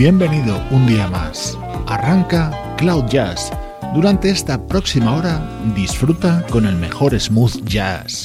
bienvenido un día más. Arranca Cloud Jazz. Durante esta próxima hora disfruta con el mejor smooth jazz.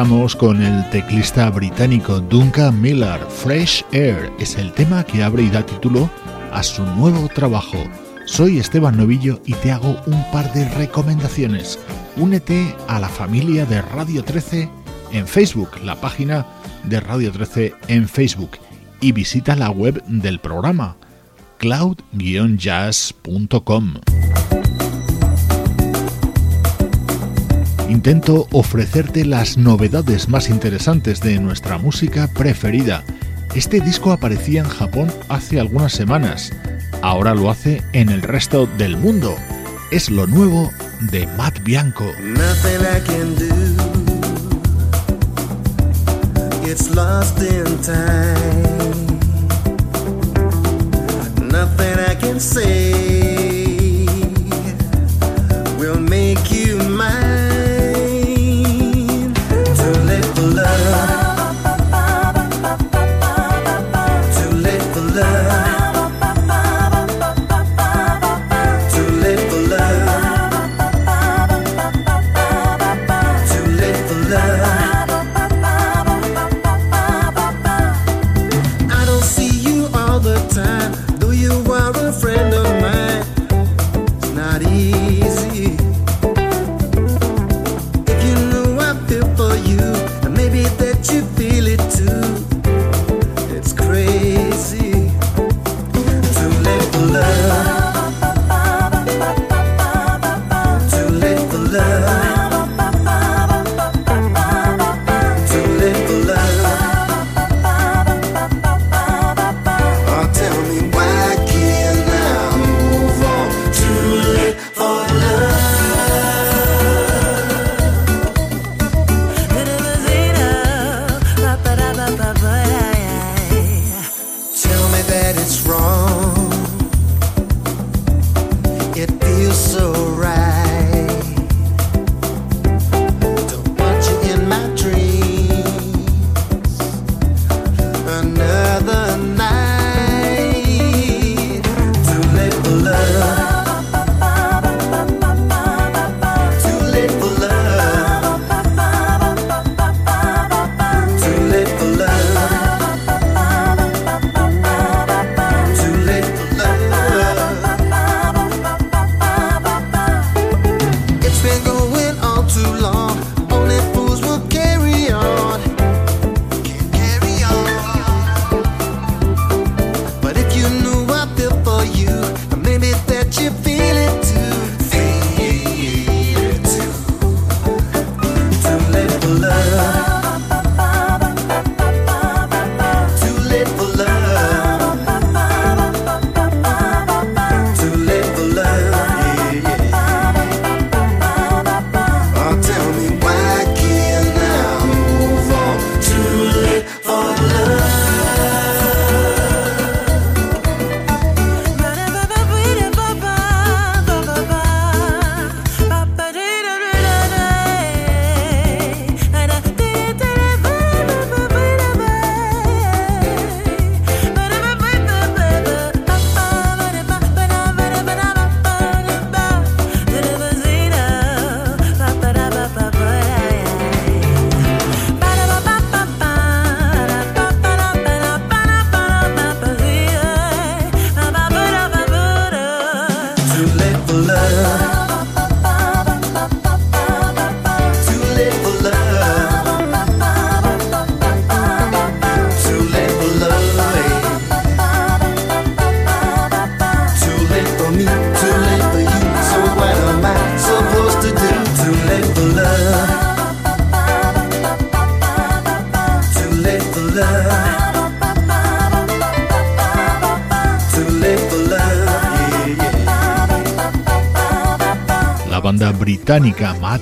Empezamos con el teclista británico Duncan Miller. Fresh Air es el tema que abre y da título a su nuevo trabajo. Soy Esteban Novillo y te hago un par de recomendaciones. Únete a la familia de Radio 13 en Facebook, la página de Radio 13 en Facebook, y visita la web del programa cloud-jazz.com. intento ofrecerte las novedades más interesantes de nuestra música preferida. Este disco aparecía en Japón hace algunas semanas, ahora lo hace en el resto del mundo. Es lo nuevo de Matt Bianco.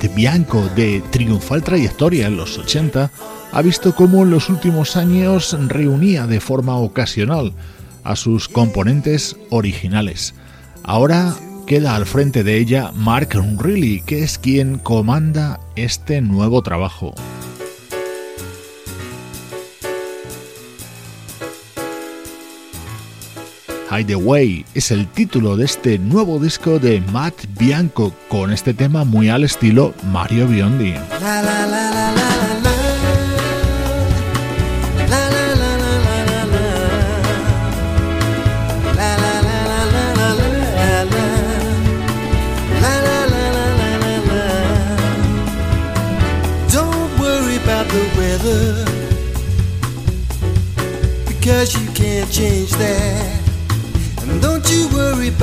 Bianco, de triunfal trayectoria en los 80, ha visto cómo en los últimos años reunía de forma ocasional a sus componentes originales. Ahora queda al frente de ella Mark Reilly, que es quien comanda este nuevo trabajo. Hideaway es el título de este nuevo disco de Matt Bianco con este tema muy al estilo Mario Biondi.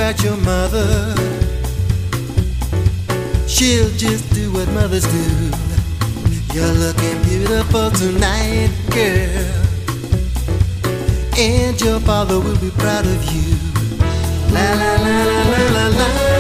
About your mother. She'll just do what mothers do. You're looking beautiful tonight, girl. And your father will be proud of you. La la la la la la la.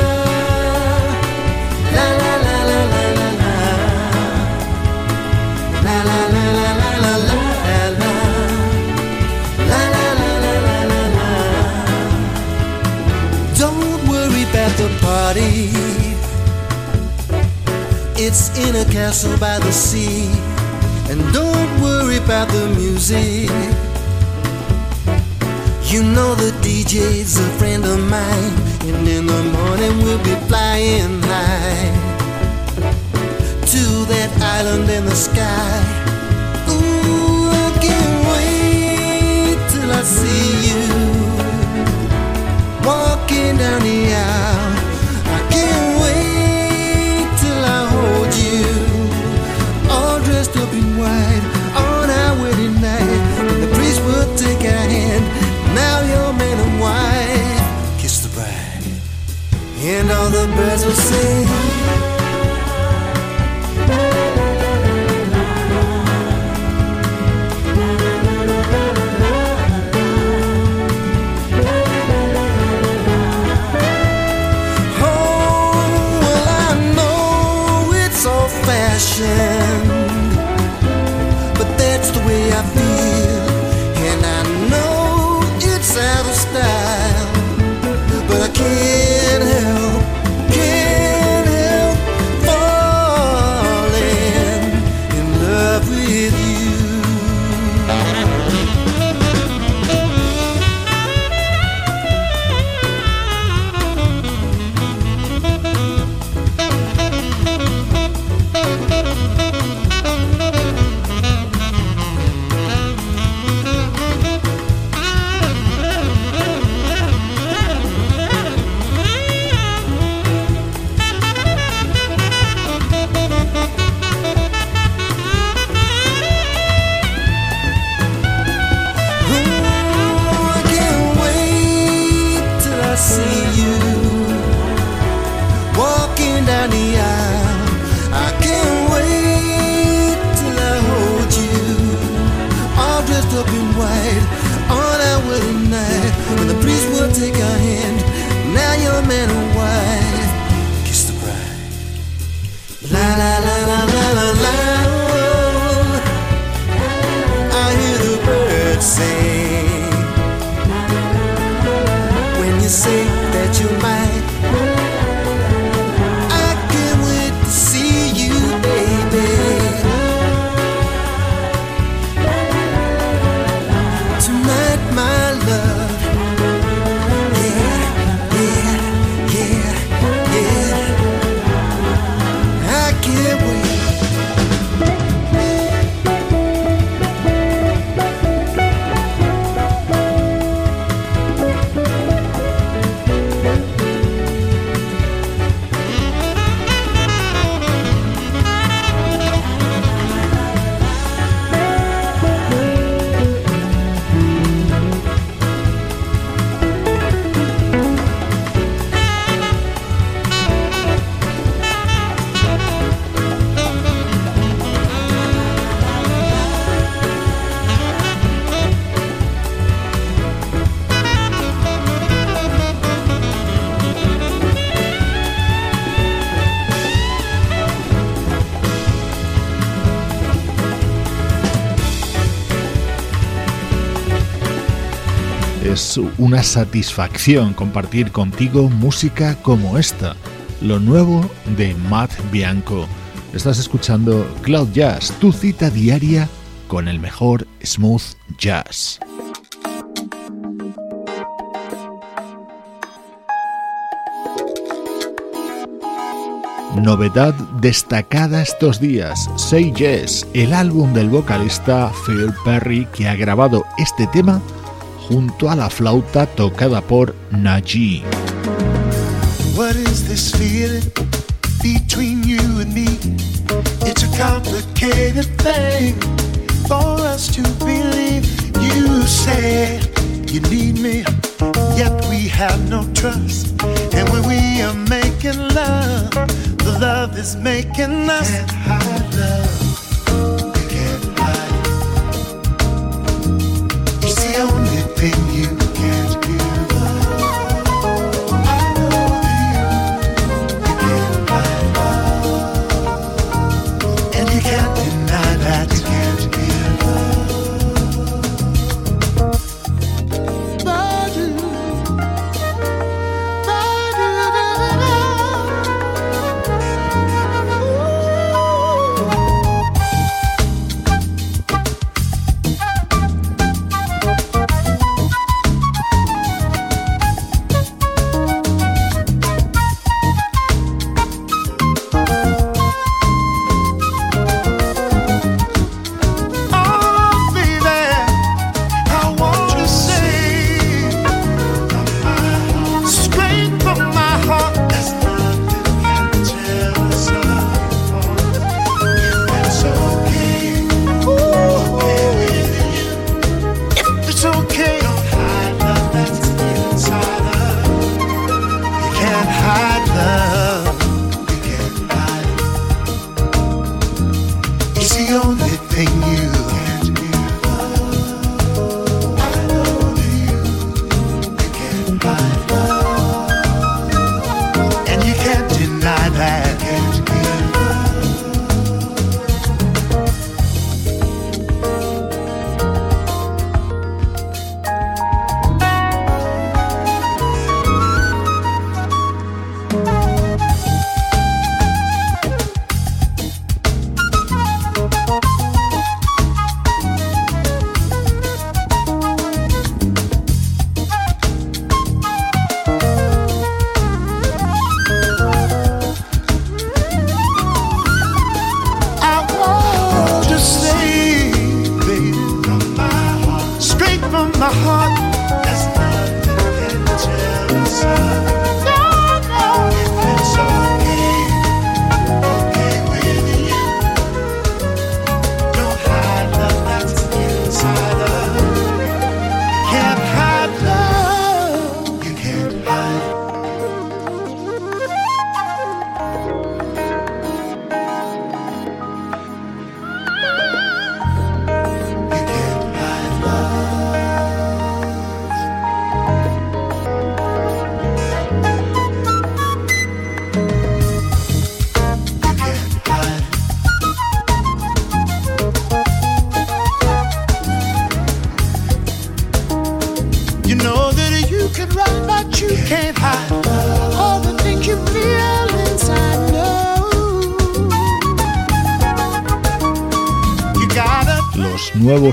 It's in a castle by the sea. And don't worry about the music. You know the DJ's a friend of mine. And in the morning we'll be flying high to that island in the sky. Ooh, I can't wait till I see you walking down the aisle. Mas você una satisfacción compartir contigo música como esta, lo nuevo de Matt Bianco. Estás escuchando Cloud Jazz, tu cita diaria con el mejor smooth jazz. Novedad destacada estos días, Say Yes, el álbum del vocalista Phil Perry que ha grabado este tema junto a la flauta tocada por Naji. What is this feeling between you and me? It's a complicated thing for us to believe. You say you need me, yet we have no trust. And when we are making love, the love is making us.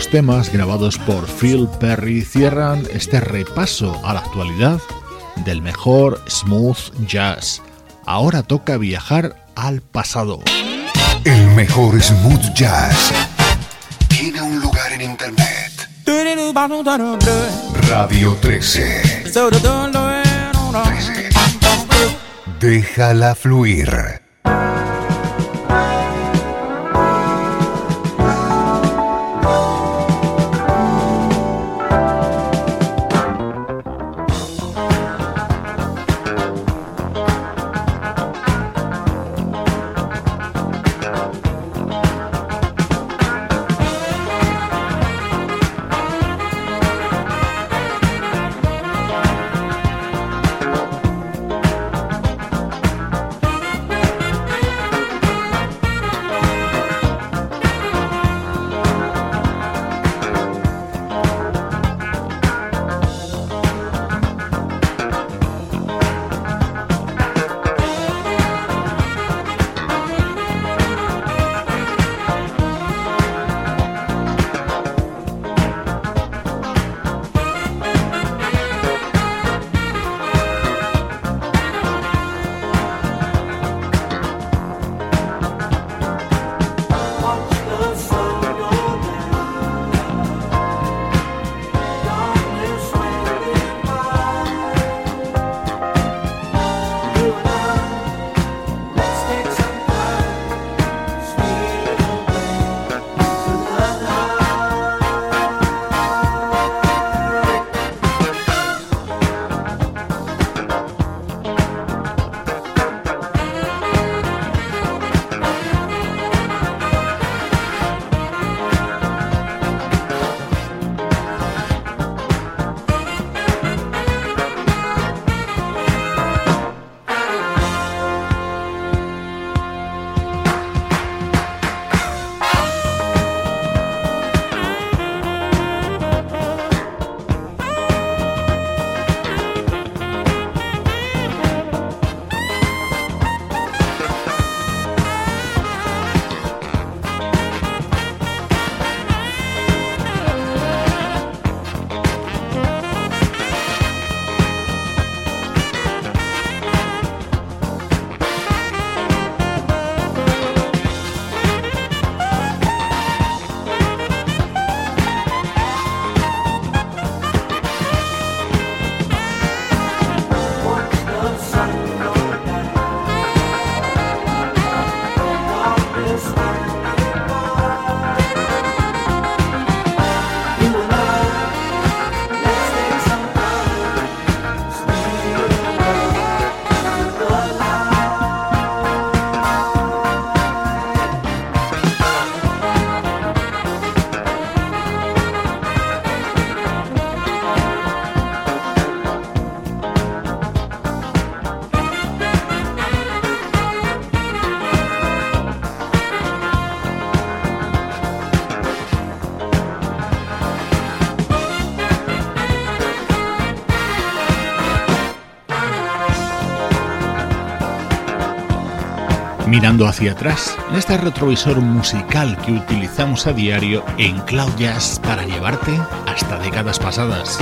Nuevos temas grabados por Phil Perry cierran este repaso a la actualidad del mejor smooth jazz. Ahora toca viajar al pasado. El mejor smooth jazz tiene un lugar en internet. Radio 13. 13. Déjala fluir. Mirando hacia atrás en este retrovisor musical que utilizamos a diario en Cloud Jazz para llevarte hasta décadas pasadas.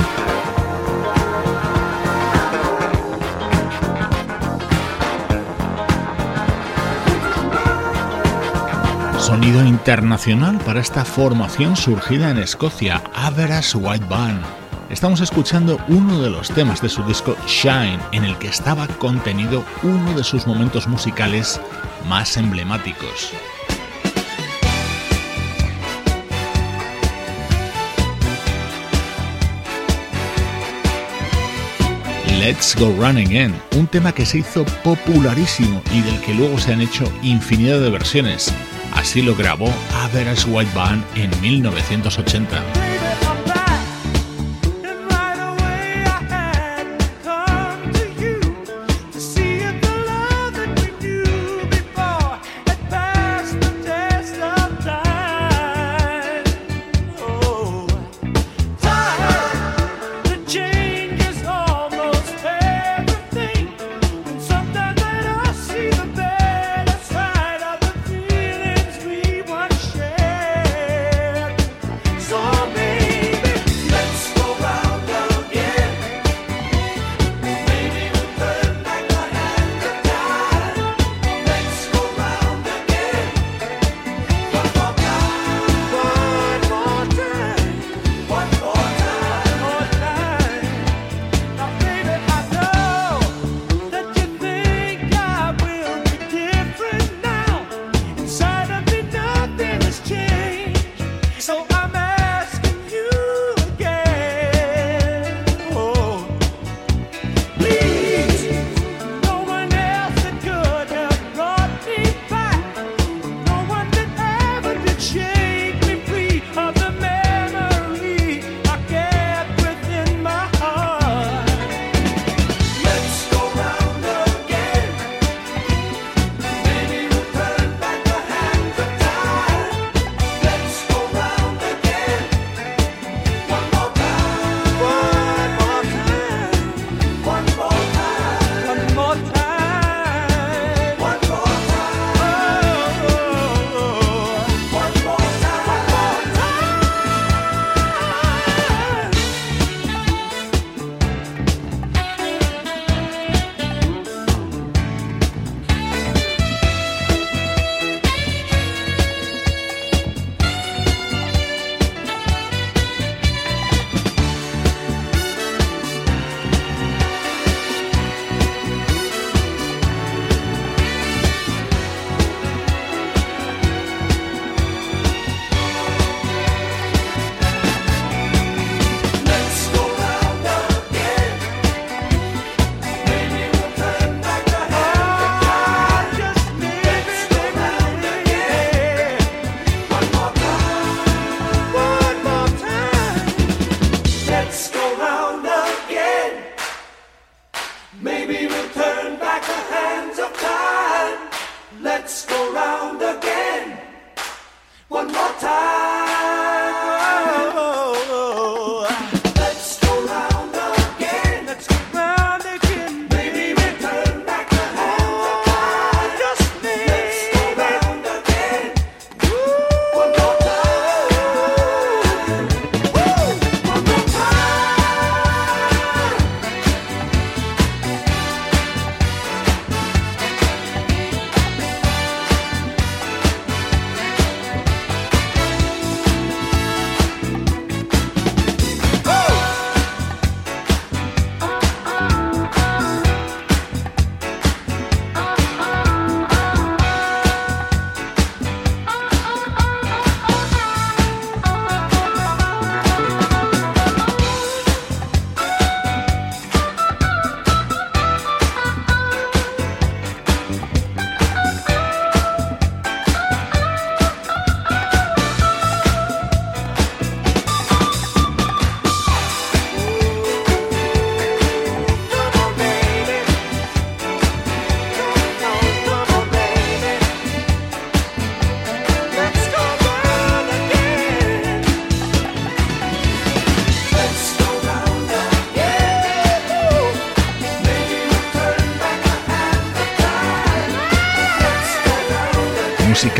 Sonido internacional para esta formación surgida en Escocia, Average White Band estamos escuchando uno de los temas de su disco Shine, en el que estaba contenido uno de sus momentos musicales más emblemáticos. Let's Go Running In, un tema que se hizo popularísimo y del que luego se han hecho infinidad de versiones. Así lo grabó Average White Band en 1980.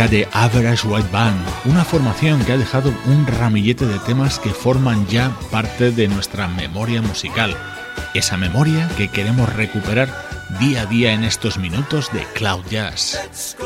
De Average White Band, una formación que ha dejado un ramillete de temas que forman ya parte de nuestra memoria musical. Esa memoria que queremos recuperar día a día en estos minutos de Cloud Jazz.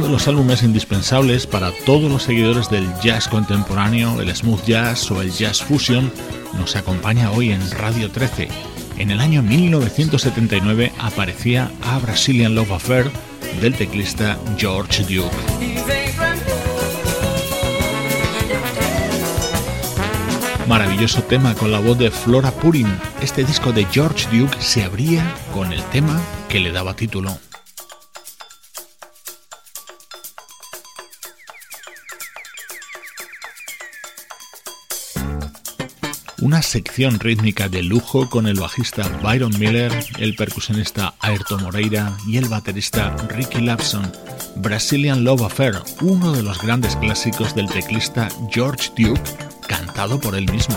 Los álbumes indispensables para todos los seguidores del jazz contemporáneo, el smooth jazz o el jazz fusion, nos acompaña hoy en Radio 13. En el año 1979 aparecía A Brazilian Love Affair del teclista George Duke. Maravilloso tema con la voz de Flora Purin. Este disco de George Duke se abría con el tema que le daba título. Una sección rítmica de lujo con el bajista Byron Miller, el percusionista Ayrton Moreira y el baterista Ricky Lapson. Brazilian Love Affair, uno de los grandes clásicos del teclista George Duke, cantado por él mismo.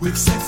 We've said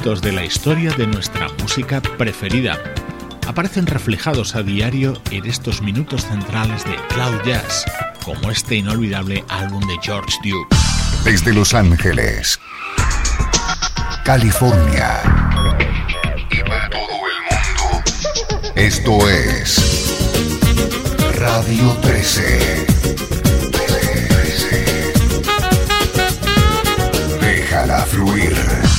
de la historia de nuestra música preferida aparecen reflejados a diario en estos minutos centrales de Cloud Jazz, como este inolvidable álbum de George Duke. Desde Los Ángeles, California y para todo el mundo, esto es Radio 13. Déjala fluir.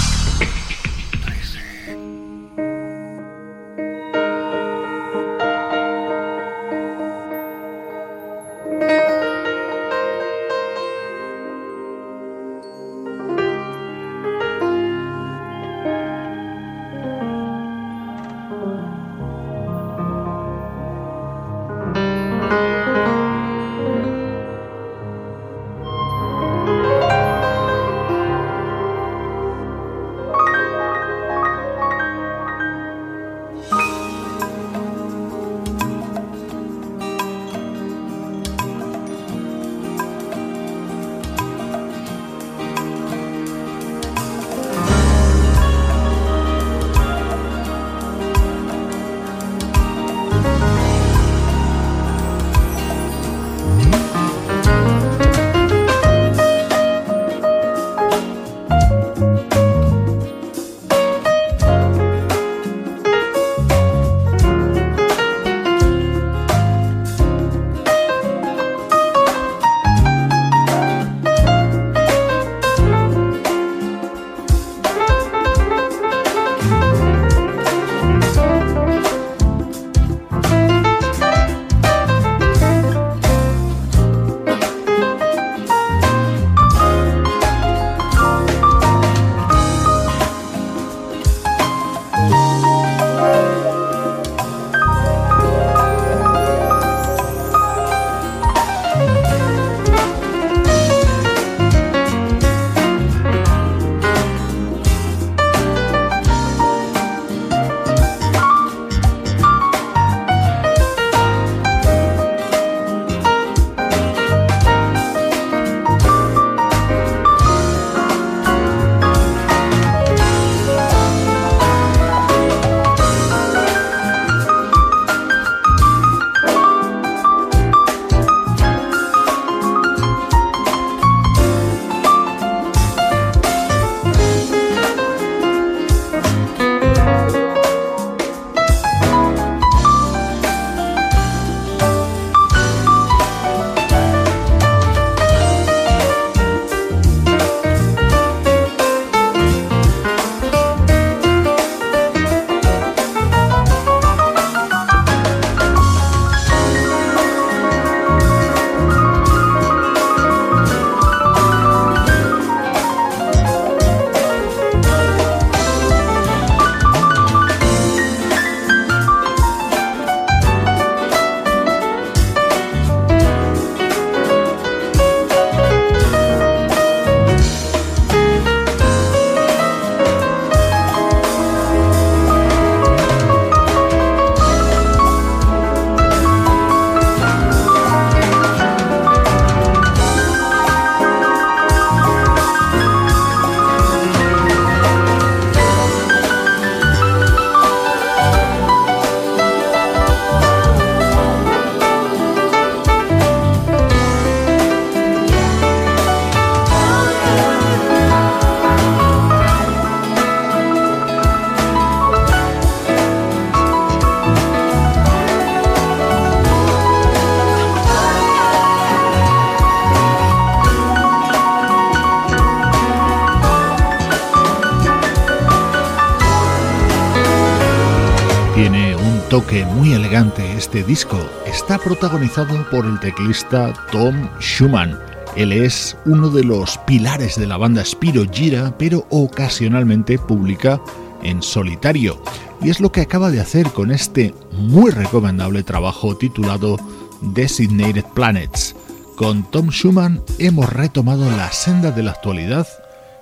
Este disco está protagonizado por el teclista Tom Schumann. Él es uno de los pilares de la banda Spiro Gira, pero ocasionalmente publica en solitario. Y es lo que acaba de hacer con este muy recomendable trabajo titulado Designated Planets. Con Tom Schumann hemos retomado la senda de la actualidad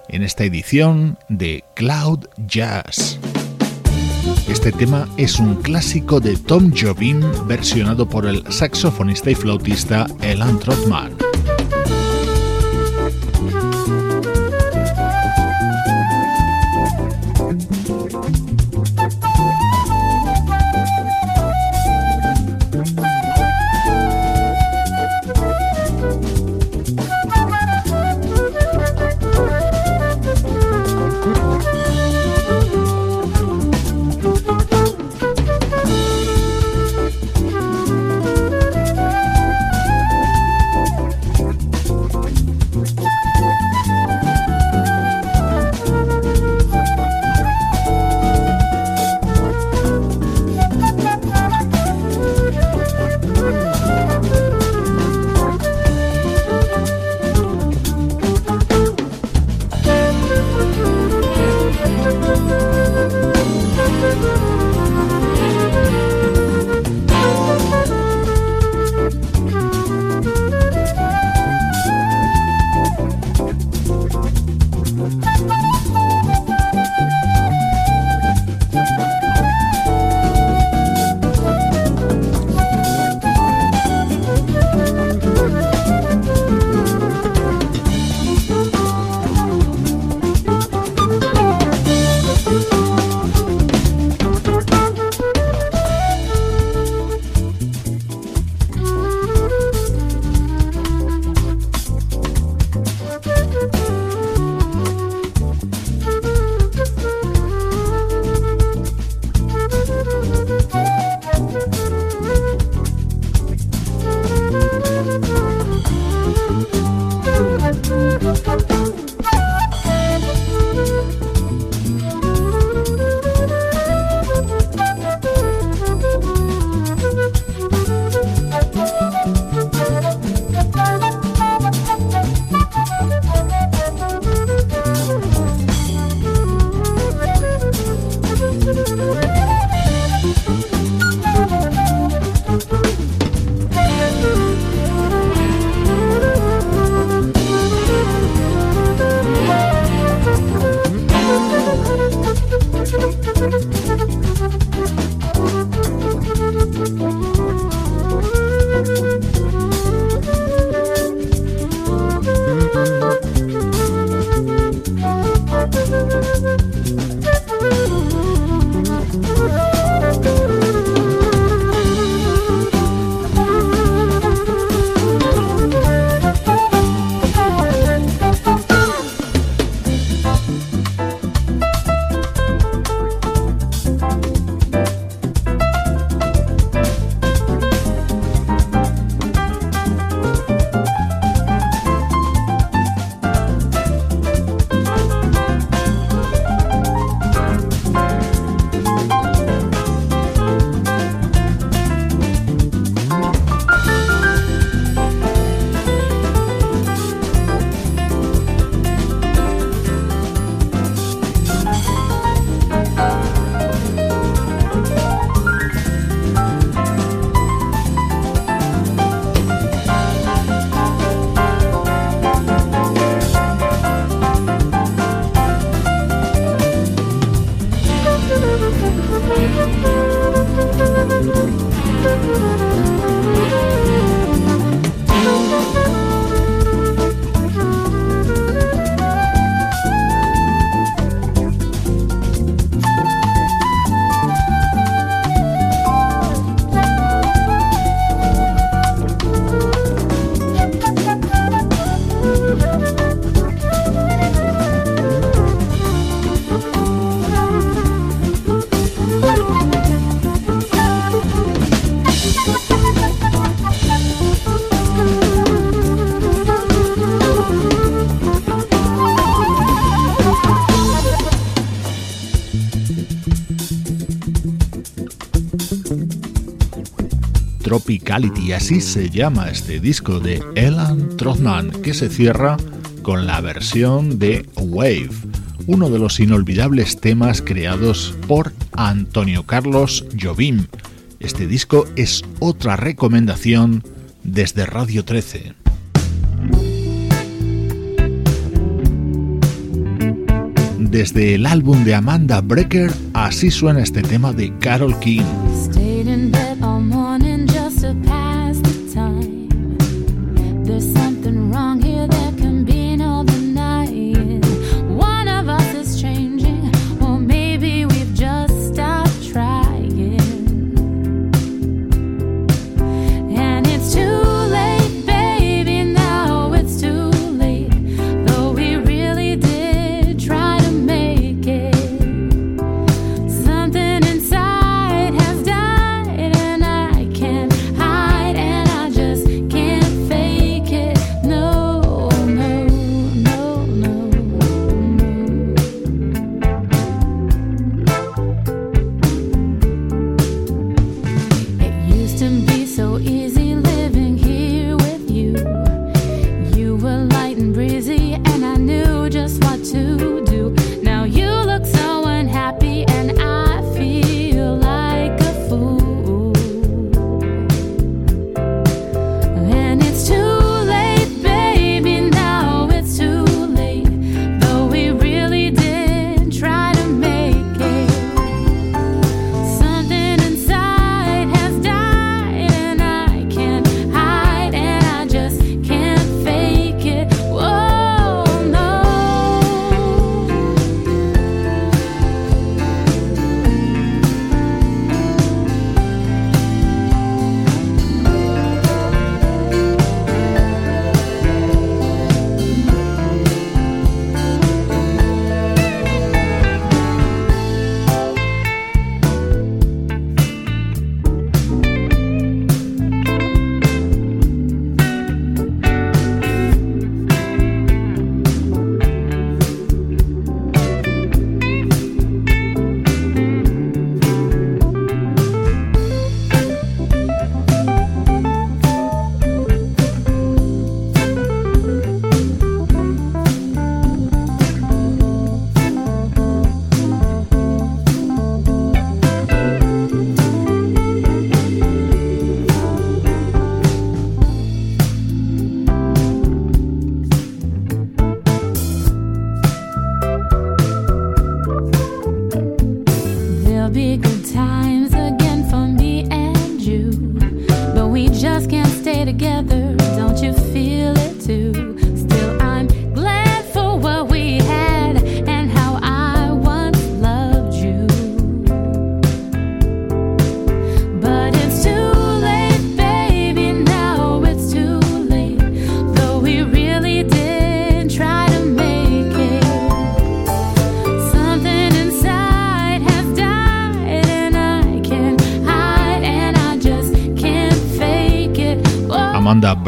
en esta edición de Cloud Jazz. Este tema es un clásico de Tom Jobim versionado por el saxofonista y flautista Elan Trotman. Tropicality, así se llama este disco de Elan Trothman, que se cierra con la versión de Wave, uno de los inolvidables temas creados por Antonio Carlos Jobim. Este disco es otra recomendación desde Radio 13. Desde el álbum de Amanda Brecker, así suena este tema de Carol King.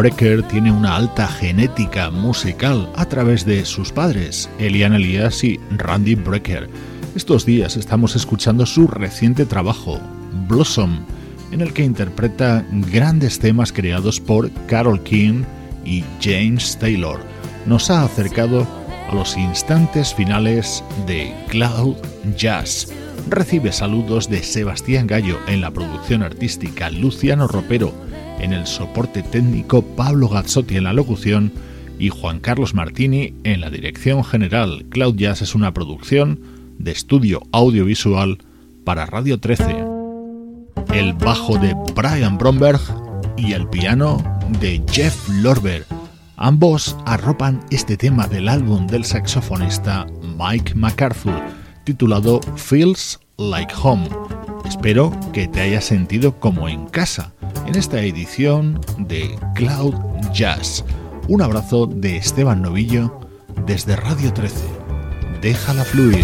Brecker tiene una alta genética musical a través de sus padres, Elian Elias y Randy Brecker. Estos días estamos escuchando su reciente trabajo, Blossom, en el que interpreta grandes temas creados por Carol King y James Taylor. Nos ha acercado a los instantes finales de Cloud Jazz. Recibe saludos de Sebastián Gallo en la producción artística, Luciano Ropero en el soporte técnico Pablo Gazzotti en la locución y Juan Carlos Martini en la dirección general. Cloud Jazz es una producción de estudio audiovisual para Radio 13. El bajo de Brian Bromberg y el piano de Jeff Lorber. Ambos arropan este tema del álbum del saxofonista Mike MacArthur, titulado Feels Like Home. Espero que te haya sentido como en casa en esta edición de Cloud Jazz. Un abrazo de Esteban Novillo desde Radio 13. Déjala fluir.